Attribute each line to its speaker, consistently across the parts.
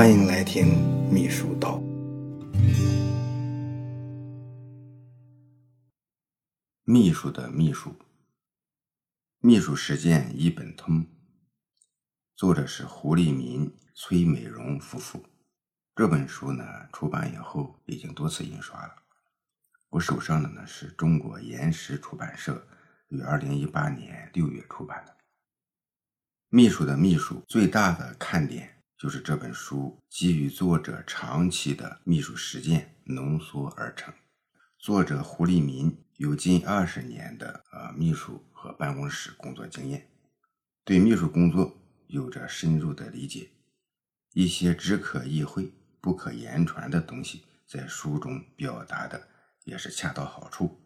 Speaker 1: 欢迎来听秘书道。
Speaker 2: 秘书的秘书，秘书实践一本通。作者是胡立民、崔美荣夫妇。这本书呢，出版以后已经多次印刷了。我手上的呢是中国岩石出版社于二零一八年六月出版的。秘书的秘书最大的看点就是这本书基于作者长期的秘书实践浓缩而成。作者胡立民有近二十年的呃秘书和办公室工作经验，对秘书工作有着深入的理解，一些只可意会。不可言传的东西，在书中表达的也是恰到好处，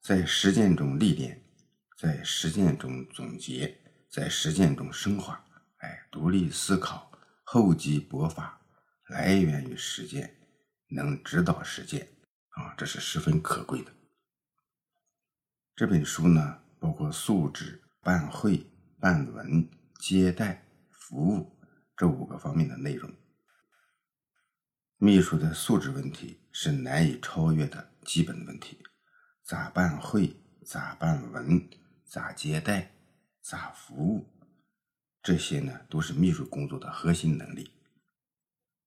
Speaker 2: 在实践中历练，在实践中总结，在实践中升华。哎，独立思考，厚积薄发，来源于实践，能指导实践啊，这是十分可贵的。这本书呢，包括素质、办会、办文、接待、服务这五个方面的内容。秘书的素质问题是难以超越的基本问题，咋办会，咋办文，咋接待，咋服务，这些呢都是秘书工作的核心能力。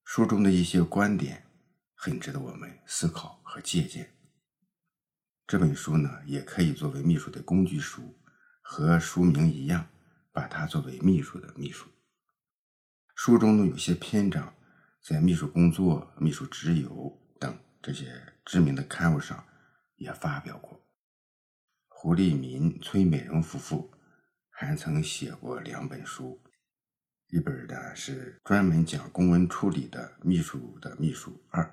Speaker 2: 书中的一些观点很值得我们思考和借鉴。这本书呢也可以作为秘书的工具书，和书名一样，把它作为秘书的秘书。书中呢有些篇章。在秘书工作、秘书之友等这些知名的刊物上也发表过。胡立民、崔美荣夫妇还曾写过两本书，一本呢是专门讲公文处理的《秘书的秘书二》，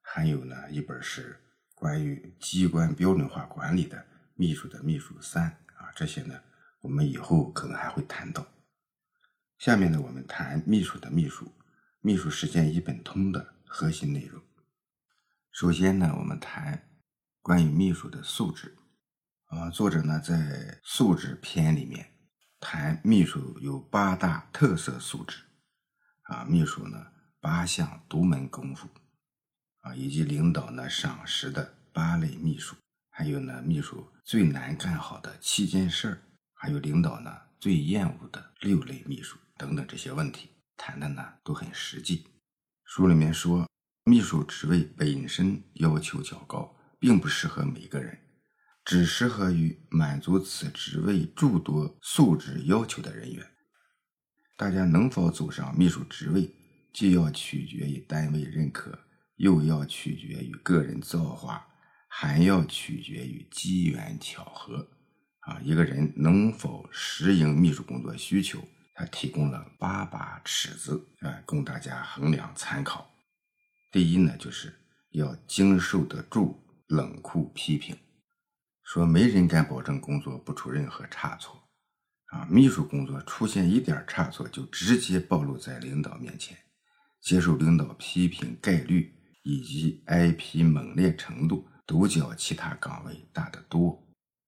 Speaker 2: 还有呢一本是关于机关标准化管理的《秘书的秘书三》啊。这些呢我们以后可能还会谈到。下面呢我们谈秘书的秘书。秘书实践一本通的核心内容。首先呢，我们谈关于秘书的素质。啊，作者呢在素质篇里面谈秘书有八大特色素质。啊，秘书呢八项独门功夫。啊，以及领导呢赏识的八类秘书，还有呢秘书最难干好的七件事儿，还有领导呢最厌恶的六类秘书等等这些问题。谈的呢都很实际。书里面说，秘书职位本身要求较高，并不适合每个人，只适合于满足此职位诸多素质要求的人员。大家能否走上秘书职位，既要取决于单位认可，又要取决于个人造化，还要取决于机缘巧合。啊，一个人能否适应秘书工作需求？他提供了八把尺子啊，供大家衡量参考。第一呢，就是要经受得住冷酷批评，说没人敢保证工作不出任何差错啊。秘书工作出现一点差错，就直接暴露在领导面前，接受领导批评概率以及挨批猛烈程度，都较其他岗位大得多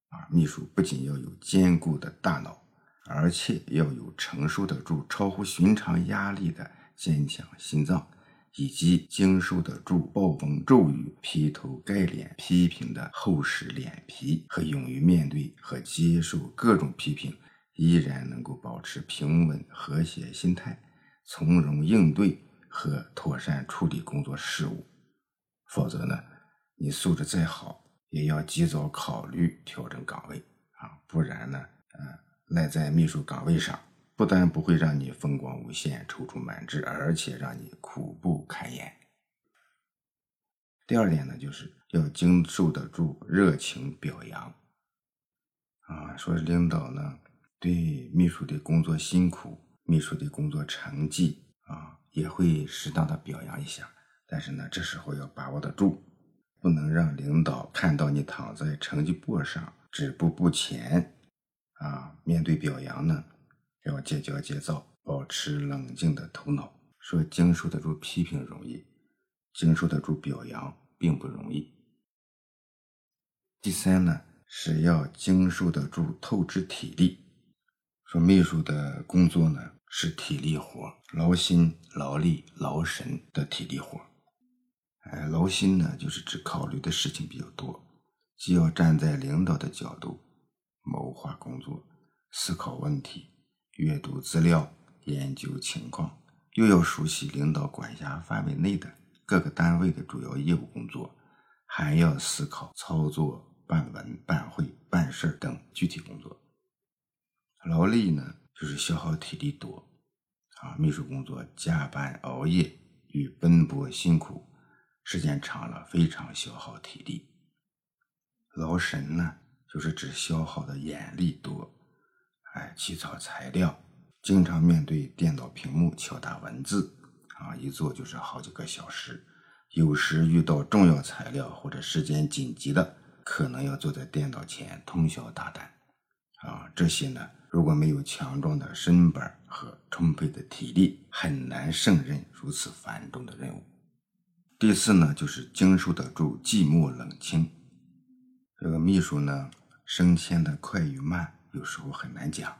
Speaker 2: 啊。秘书不仅要有坚固的大脑。而且要有承受得住超乎寻常压力的坚强心脏，以及经受得住暴风骤雨劈头盖脸批评的厚实脸皮，和勇于面对和接受各种批评，依然能够保持平稳和谐心态，从容应对和妥善处理工作事务。否则呢，你素质再好，也要及早考虑调整岗位啊，不然呢，嗯。赖在秘书岗位上，不但不会让你风光无限、踌躇满志，而且让你苦不堪言。第二点呢，就是要经受得住热情表扬。啊，说领导呢对秘书的工作辛苦、秘书的工作成绩啊，也会适当的表扬一下。但是呢，这时候要把握得住，不能让领导看到你躺在成绩簿上止步不前。啊，面对表扬呢，要戒骄戒躁，保持冷静的头脑。说经受得住批评容易，经受得住表扬并不容易。第三呢，是要经受得住透支体力。说秘书的工作呢是体力活，劳心劳力、劳神的体力活。哎，劳心呢，就是指考虑的事情比较多，既要站在领导的角度谋划工作、思考问题、阅读资料、研究情况，又要熟悉领导管辖范围内的各个单位的主要业务工作，还要思考操作、办文、办会、办事等具体工作。劳力呢，就是消耗体力多，啊，秘书工作加班熬夜与奔波辛苦。时间长了，非常消耗体力。劳神呢，就是指消耗的眼力多，哎，起草材料，经常面对电脑屏幕敲打文字，啊，一坐就是好几个小时。有时遇到重要材料或者时间紧急的，可能要坐在电脑前通宵达旦。啊，这些呢，如果没有强壮的身板和充沛的体力，很难胜任如此繁重的任务。第四呢，就是经受得住寂寞冷清。这个秘书呢，升迁的快与慢，有时候很难讲。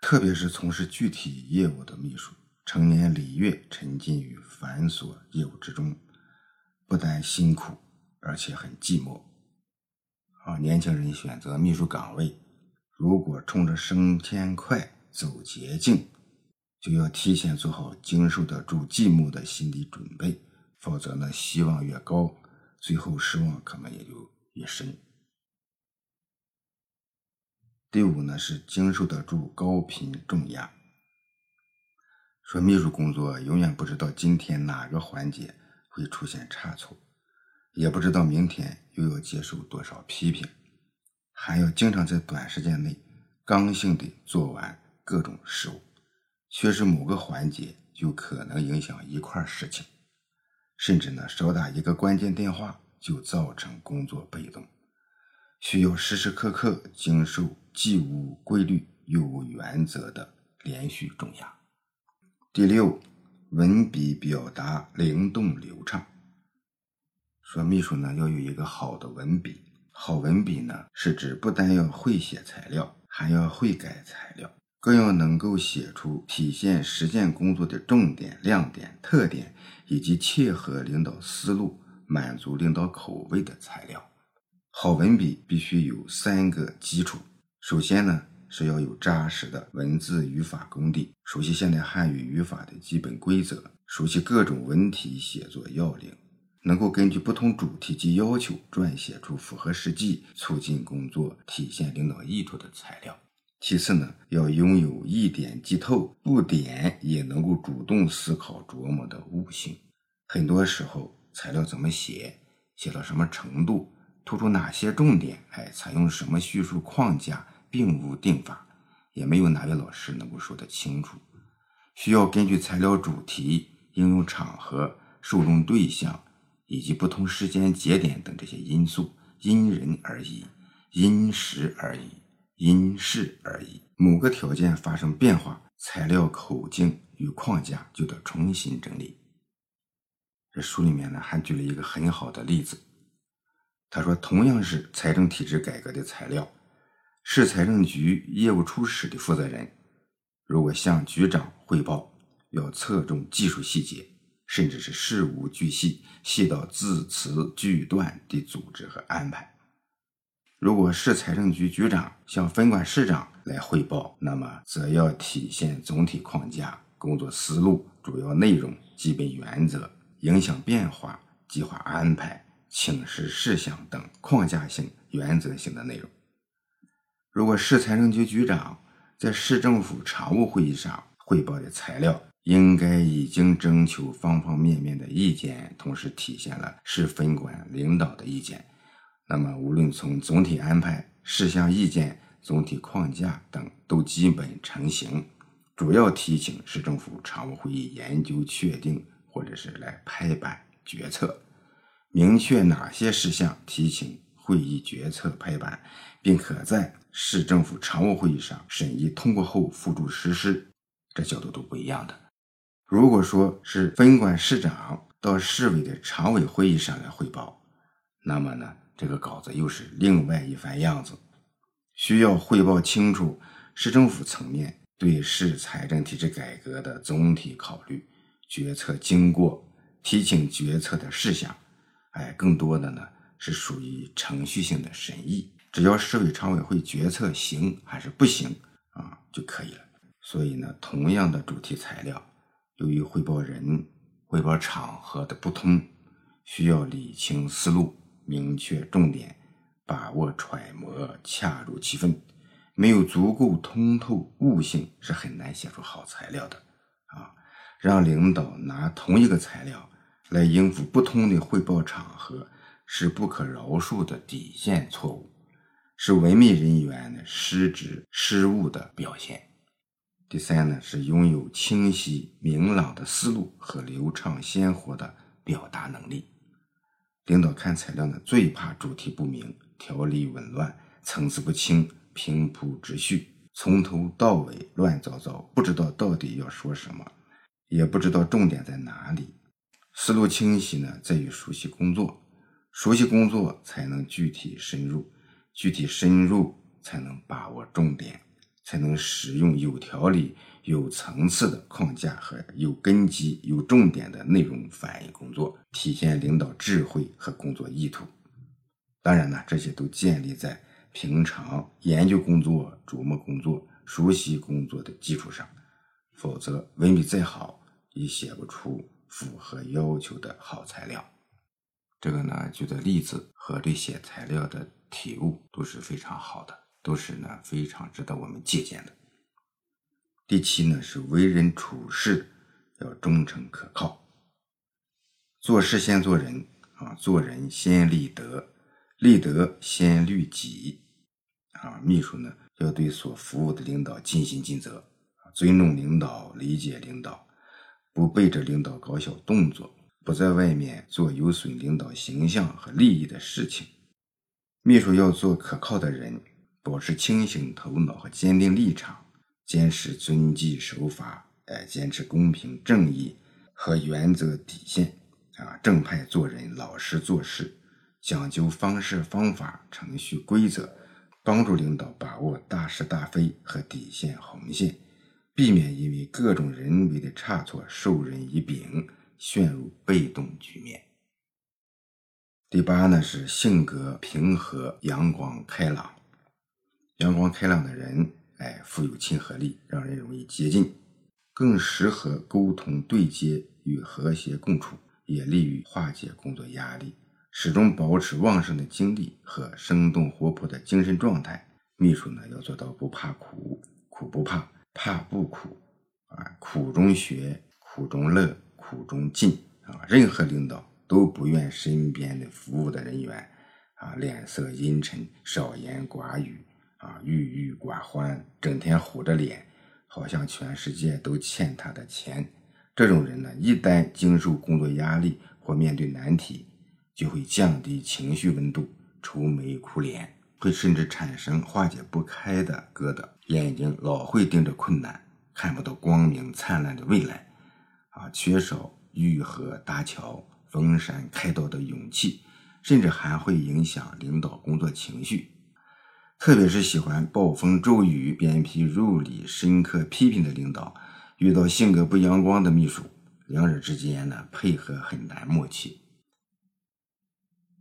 Speaker 2: 特别是从事具体业务的秘书，成年累月沉浸于繁琐业务之中，不但辛苦，而且很寂寞。啊，年轻人选择秘书岗位，如果冲着升迁快走捷径，就要提前做好经受得住寂寞的心理准备。否则呢，希望越高，最后失望可能也就越深。第五呢是经受得住高频重压。说秘书工作永远不知道今天哪个环节会出现差错，也不知道明天又要接受多少批评，还要经常在短时间内刚性的做完各种事务，缺失某个环节就可能影响一块事情。甚至呢，少打一个关键电话就造成工作被动，需要时时刻刻经受既无规律又无原则的连续重压。第六，文笔表达灵动流畅。说秘书呢要有一个好的文笔，好文笔呢是指不但要会写材料，还要会改材料，更要能够写出体现实践工作的重点、亮点、特点。以及切合领导思路、满足领导口味的材料。好文笔必须有三个基础：首先呢是要有扎实的文字语法功底，熟悉现代汉语语法的基本规则，熟悉各种文体写作要领，能够根据不同主题及要求撰写出符合实际、促进工作、体现领导意图的材料。其次呢，要拥有一点即透，不点也能够主动思考琢磨的悟性。很多时候，材料怎么写，写到什么程度，突出哪些重点，哎，采用什么叙述框架，并无定法，也没有哪位老师能够说得清楚。需要根据材料主题、应用场合、受众对象以及不同时间节点等这些因素，因人而异，因时而异。因事而异，某个条件发生变化，材料口径与框架就得重新整理。这书里面呢还举了一个很好的例子，他说，同样是财政体制改革的材料，市财政局业务处室的负责人，如果向局长汇报，要侧重技术细节，甚至是事无巨细，细到字词句段的组织和安排。如果市财政局局长向分管市长来汇报，那么则要体现总体框架、工作思路、主要内容、基本原则、影响变化、计划安排、请示事项等框架性、原则性的内容。如果市财政局局长在市政府常务会议上汇报的材料，应该已经征求方方面面的意见，同时体现了市分管领导的意见。那么，无论从总体安排、事项意见、总体框架等都基本成型，主要提请市政府常务会议研究确定，或者是来拍板决策，明确哪些事项提请会议决策拍板，并可在市政府常务会议上审议通过后付诸实施，这角度都不一样的。如果说是分管市长到市委的常委会议上来汇报，那么呢？这个稿子又是另外一番样子，需要汇报清楚市政府层面对市财政体制改革的总体考虑，决策经过、提请决策的事项，哎，更多的呢是属于程序性的审议。只要市委常委会决策行还是不行啊就可以了。所以呢，同样的主题材料，由于汇报人、汇报场合的不同，需要理清思路、明确重点、把握揣摩、恰如其分。没有足够通透悟性，是很难写出好材料的啊！让领导拿同一个材料来应付不同的汇报场合，是不可饶恕的底线错误，是文秘人员的失职失误的表现。第三呢，是拥有清晰明朗的思路和流畅鲜活的表达能力。领导看材料呢，最怕主题不明、条理紊乱、层次不清、平铺直叙，从头到尾乱糟糟，不知道到底要说什么，也不知道重点在哪里。思路清晰呢，在于熟悉工作，熟悉工作才能具体深入，具体深入才能把握重点。才能使用有条理、有层次的框架和有根基、有重点的内容反映工作，体现领导智慧和工作意图。当然呢，这些都建立在平常研究工作、琢磨工作、熟悉工作的基础上，否则文笔再好，也写不出符合要求的好材料。这个呢，举的例子和这些材料的体悟都是非常好的。都是呢非常值得我们借鉴的。第七呢是为人处事要忠诚可靠，做事先做人啊，做人先立德，立德先律己啊。秘书呢要对所服务的领导尽心尽责，尊重领导，理解领导，不背着领导搞小动作，不在外面做有损领导形象和利益的事情。秘书要做可靠的人。保持清醒头脑和坚定立场，坚持遵纪守法，哎，坚持公平正义和原则底线，啊，正派做人，老实做事，讲究方式方法、程序规则，帮助领导把握大是大非和底线红线，避免因为各种人为的差错授人以柄，陷入被动局面。第八呢是性格平和、阳光开朗。阳光开朗的人，哎，富有亲和力，让人容易接近，更适合沟通对接与和谐共处，也利于化解工作压力，始终保持旺盛的精力和生动活泼的精神状态。秘书呢，要做到不怕苦，苦不怕，怕不苦，啊，苦中学，苦中乐，苦中进，啊，任何领导都不愿身边的服务的人员，啊，脸色阴沉，少言寡语。啊，郁郁寡欢，整天虎着脸，好像全世界都欠他的钱。这种人呢，一旦经受工作压力或面对难题，就会降低情绪温度，愁眉苦脸，会甚至产生化解不开的疙瘩，眼睛老会盯着困难，看不到光明灿烂的未来。啊，缺少愈合搭桥、逢山开刀的勇气，甚至还会影响领导工作情绪。特别是喜欢暴风骤雨、鞭辟入里、深刻批评的领导，遇到性格不阳光的秘书，两者之间呢配合很难默契。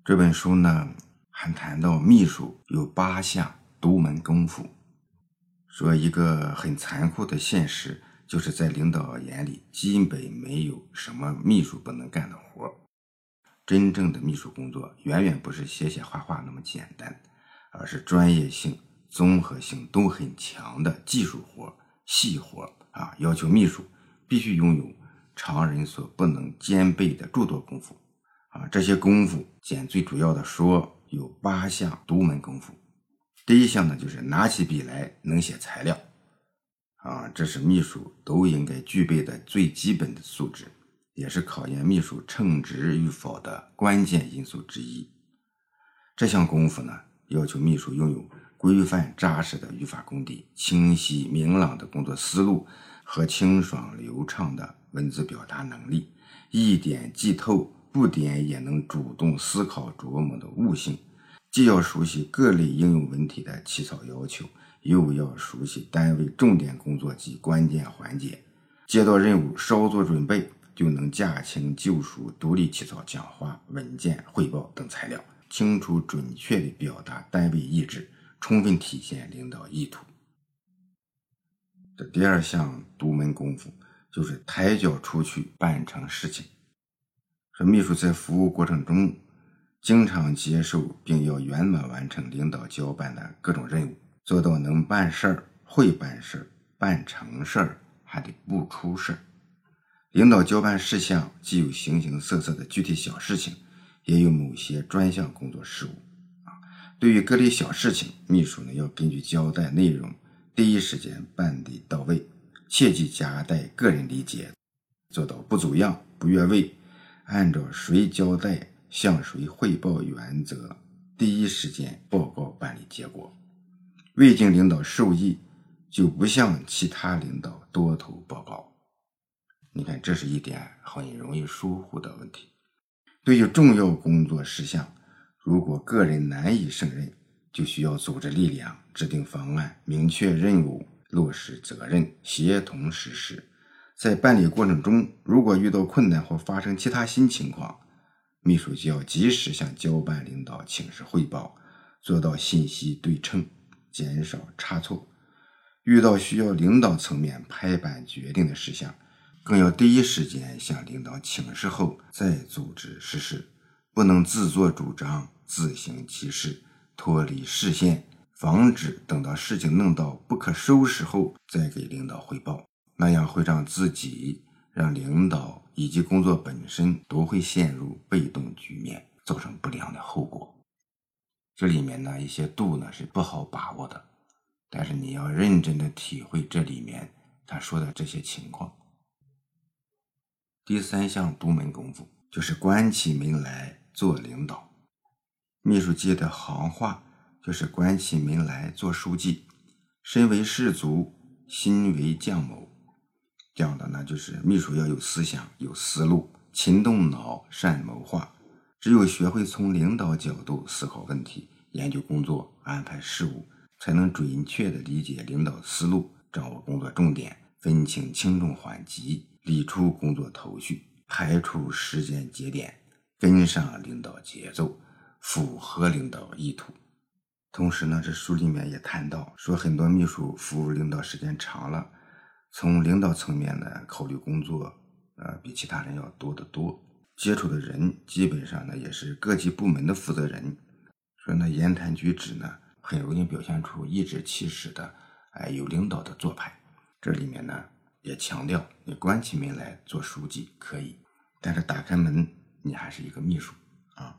Speaker 2: 这本书呢还谈到秘书有八项独门功夫，说一个很残酷的现实，就是在领导眼里基本没有什么秘书不能干的活真正的秘书工作远远不是写写画画那么简单。而是专业性、综合性都很强的技术活、细活啊，要求秘书必须拥有常人所不能兼备的诸多功夫啊。这些功夫，简最主要的说，有八项独门功夫。第一项呢，就是拿起笔来能写材料啊，这是秘书都应该具备的最基本的素质，也是考验秘书称职与否的关键因素之一。这项功夫呢。要求秘书拥有规范扎实的语法功底、清晰明朗的工作思路和清爽流畅的文字表达能力，一点即透，不点也能主动思考琢磨的悟性。既要熟悉各类应用文体的起草要求，又要熟悉单位重点工作及关键环节，接到任务稍作准备就能驾轻就熟，独立起草讲话、文件、汇报等材料，清楚准确地表达单位意志，充分体现领导意图。这第二项独门功夫就是抬脚出去办成事情。说秘书在服务过程中，经常接受并要圆满完成领导交办的各种任务，做到能办事儿、会办事儿、办成事儿，还得不出事儿。领导交办事项既有形形色色的具体小事情，也有某些专项工作事务。啊，对于各类小事情，秘书呢要根据交代内容，第一时间办得到位，切忌夹带个人理解，做到不走样、不越位，按照谁交代向谁汇报原则，第一时间报告办理结果。未经领导授意，就不向其他领导多头报告。你看，这是一点很容易疏忽的问题。对于重要工作事项，如果个人难以胜任，就需要组织力量，制定方案，明确任务，落实责任，协同实施。在办理过程中，如果遇到困难或发生其他新情况，秘书就要及时向交办领导请示汇报，做到信息对称，减少差错。遇到需要领导层面拍板决定的事项，更要第一时间向领导请示后再组织实施，不能自作主张、自行其事、脱离视线，防止等到事情弄到不可收拾后再给领导汇报，那样会让自己、让领导以及工作本身都会陷入被动局面，造成不良的后果。这里面呢一些度呢是不好把握的，但是你要认真的体会这里面他说的这些情况。第三项独门功夫就是关起门来做领导。秘书界的行话就是关起门来做书记。身为士卒，心为将谋，讲的呢就是秘书要有思想、有思路，勤动脑、善谋划。只有学会从领导角度思考问题、研究工作、安排事务，才能准确地理解领导思路，掌握工作重点，分清轻重缓急。理出工作头绪，排除时间节点，跟上领导节奏，符合领导意图。同时呢，这书里面也谈到，说很多秘书服务领导时间长了，从领导层面呢考虑工作，呃，比其他人要多得多。接触的人基本上呢也是各级部门的负责人，说那言谈举止呢很容易表现出颐指气使的，哎，有领导的做派。这里面呢。也强调，你关起门来做书记可以，但是打开门，你还是一个秘书啊。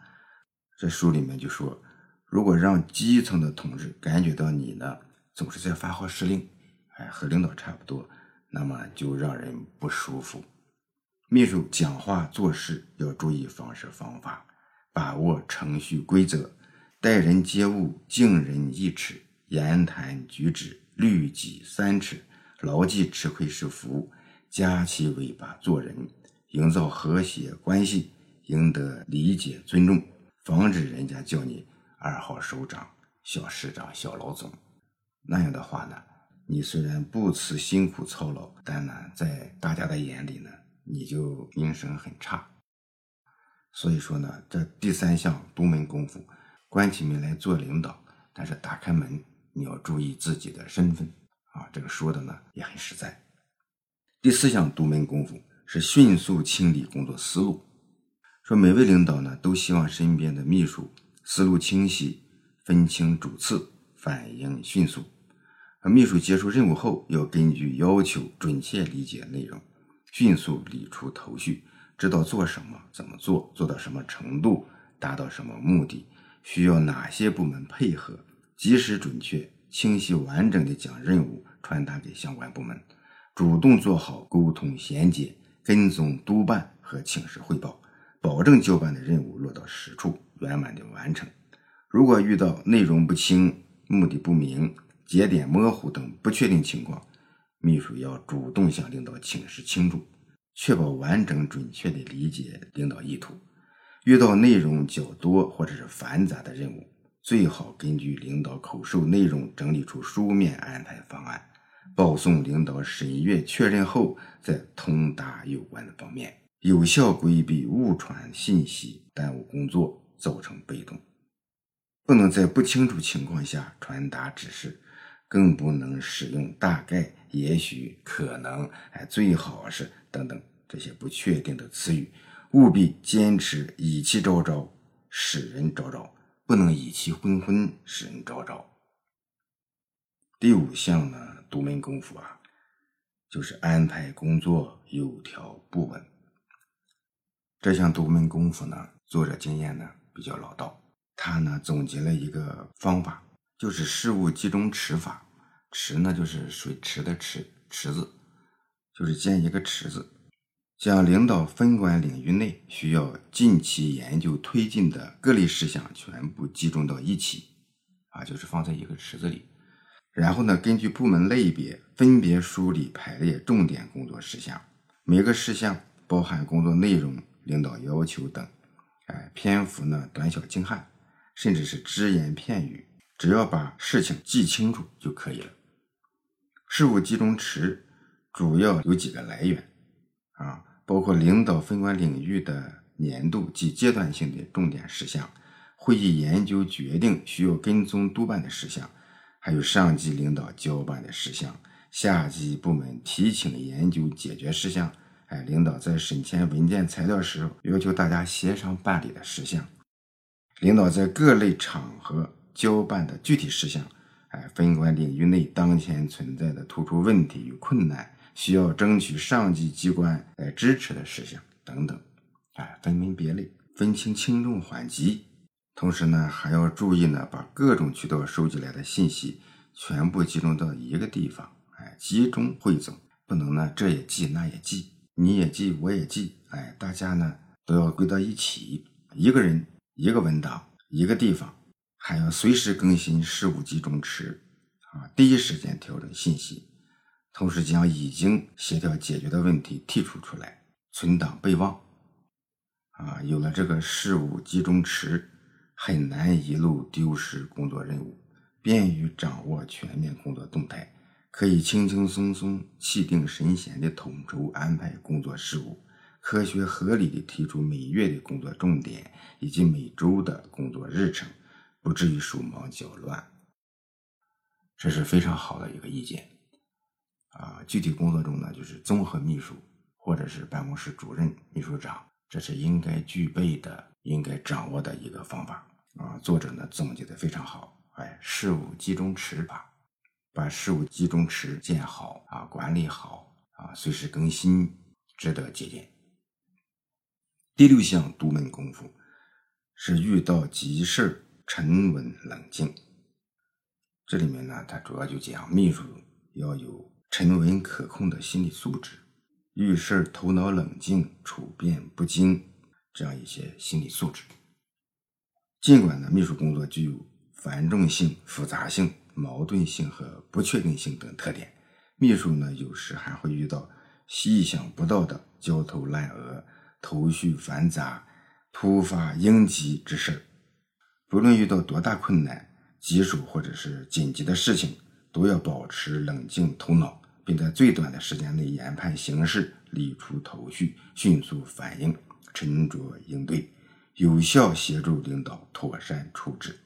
Speaker 2: 这书里面就说，如果让基层的同志感觉到你呢总是在发号施令，哎，和领导差不多，那么就让人不舒服。秘书讲话做事要注意方式方法，把握程序规则，待人接物敬人一尺，言谈举止律己三尺。牢记吃亏是福，夹起尾巴做人，营造和谐关系，赢得理解尊重，防止人家叫你二号首长、小市长、小老总。那样的话呢，你虽然不辞辛苦操劳，但呢，在大家的眼里呢，你就名声很差。所以说呢，这第三项独门功夫，关起门来做领导，但是打开门，你要注意自己的身份。啊，这个说的呢也很实在。第四项独门功夫是迅速清理工作思路。说每位领导呢都希望身边的秘书思路清晰，分清主次，反应迅速。秘书接受任务后，要根据要求准确理解内容，迅速理出头绪，知道做什么、怎么做、做到什么程度、达到什么目的、需要哪些部门配合，及时准确。清晰完整地将任务传达给相关部门，主动做好沟通衔接、跟踪督办和请示汇报，保证交办的任务落到实处，圆满地完成。如果遇到内容不清、目的不明、节点模糊等不确定情况，秘书要主动向领导请示清楚，确保完整准确地理解领导意图。遇到内容较多或者是繁杂的任务，最好根据领导口授内容整理出书面安排方案，报送领导审阅确认后再通达有关的方面。有效规避误传信息，耽误工作，造成被动。不能在不清楚情况下传达指示，更不能使用大概、也许、可能、哎，最好是等等这些不确定的词语。务必坚持以气招招，使人招招，不能以其昏昏，使人昭昭。第五项呢，独门功夫啊，就是安排工作有条不紊。这项独门功夫呢，作者经验呢比较老道，他呢总结了一个方法，就是事务集中池法。池呢就是水池的池，池子就是建一个池子，将领导分管领域内需要近期研究推进的各类事项全部集中到一起，啊，就是放在一个池子里。然后呢，根据部门类别分别梳理排列重点工作事项，每个事项包含工作内容。领导要求等，哎，篇幅呢短小精悍，甚至是只言片语，只要把事情记清楚就可以了。事务集中池主要有几个来源啊，包括领导分管领域的年度及阶段性的重点事项，会议研究决定需要跟踪督办的事项，还有上级领导交办的事项，下级部门提请研究解决事项。哎，领导在审签文件材料时要求大家协商办理的事项，领导在各类场合交办的具体事项，哎，分管领域内当前存在的突出问题与困难，需要争取上级机关来支持的事项等等，哎，分门别类，分清轻重缓急，同时呢，还要注意呢，把各种渠道收集来的信息全部集中到一个地方，哎，集中汇总，不能呢这也记那也记。你也记，我也记，哎，大家呢都要归到一起，一个人一个文档，一个地方，还要随时更新事务集中池，啊，第一时间调整信息，同时将已经协调解决的问题剔除出来，存档备忘，啊，有了这个事务集中池，很难遗漏丢失工作任务，便于掌握全面工作动态。可以轻轻松松、气定神闲地统筹安排工作事务，科学合理地提出每月的工作重点以及每周的工作日程，不至于手忙脚乱。这是非常好的一个意见啊！具体工作中呢，就是综合秘书或者是办公室主任、秘书长，这是应该具备的、应该掌握的一个方法啊！作者呢总结的非常好，哎，事务集中池法。把事务集中池建好啊，管理好啊，随时更新，值得借鉴。第六项独门功夫是遇到急事沉稳冷静。这里面呢，它主要就讲秘书要有沉稳可控的心理素质，遇事头脑冷静、处变不惊这样一些心理素质。尽管呢，秘书工作具有繁重性、复杂性。矛盾性和不确定性等特点，秘书呢有时还会遇到意想不到的焦头烂额、头绪繁杂、突发应急之事。不论遇到多大困难、棘手或者是紧急的事情，都要保持冷静头脑，并在最短的时间内研判形势、理出头绪，迅速反应、沉着应对，有效协助领导妥善处置。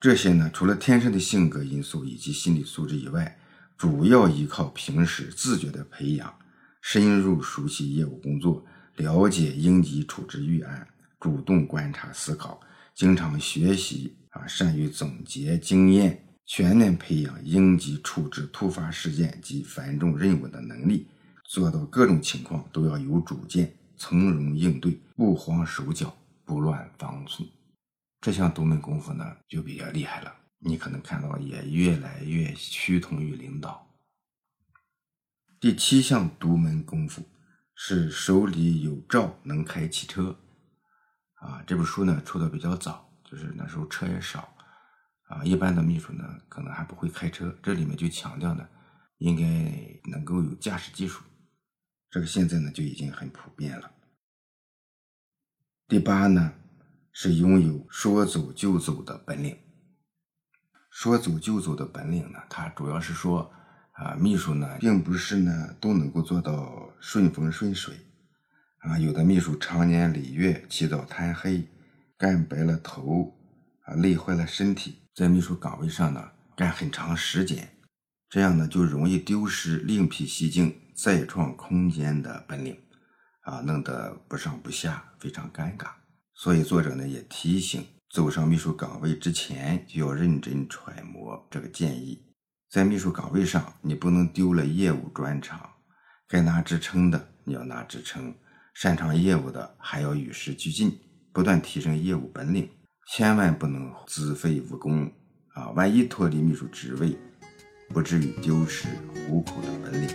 Speaker 2: 这些呢，除了天生的性格因素以及心理素质以外，主要依靠平时自觉的培养，深入熟悉业务工作，了解应急处置预案，主动观察思考，经常学习啊，善于总结经验，全面培养应急处置突发事件及繁重任务的能力，做到各种情况都要有主见，从容应对，不慌手脚，不乱方寸。这项独门功夫呢，就比较厉害了。你可能看到也越来越趋同于领导。第七项独门功夫是手里有照能开汽车。啊，这本书呢出的比较早，就是那时候车也少，啊，一般的秘书呢可能还不会开车。这里面就强调呢，应该能够有驾驶技术。这个现在呢就已经很普遍了。第八呢。是拥有说走就走的本领。说走就走的本领呢，它主要是说，啊，秘书呢，并不是呢都能够做到顺风顺水，啊，有的秘书常年累月起早贪黑，干白了头，啊，累坏了身体，在秘书岗位上呢干很长时间，这样呢就容易丢失另辟蹊径、再创空间的本领，啊，弄得不上不下，非常尴尬。所以作者呢也提醒，走上秘书岗位之前就要认真揣摩这个建议。在秘书岗位上，你不能丢了业务专长，该拿职称的你要拿职称。擅长业务的还要与时俱进，不断提升业务本领，千万不能自废武功啊！万一脱离秘书职位，不至于丢失糊口的本领。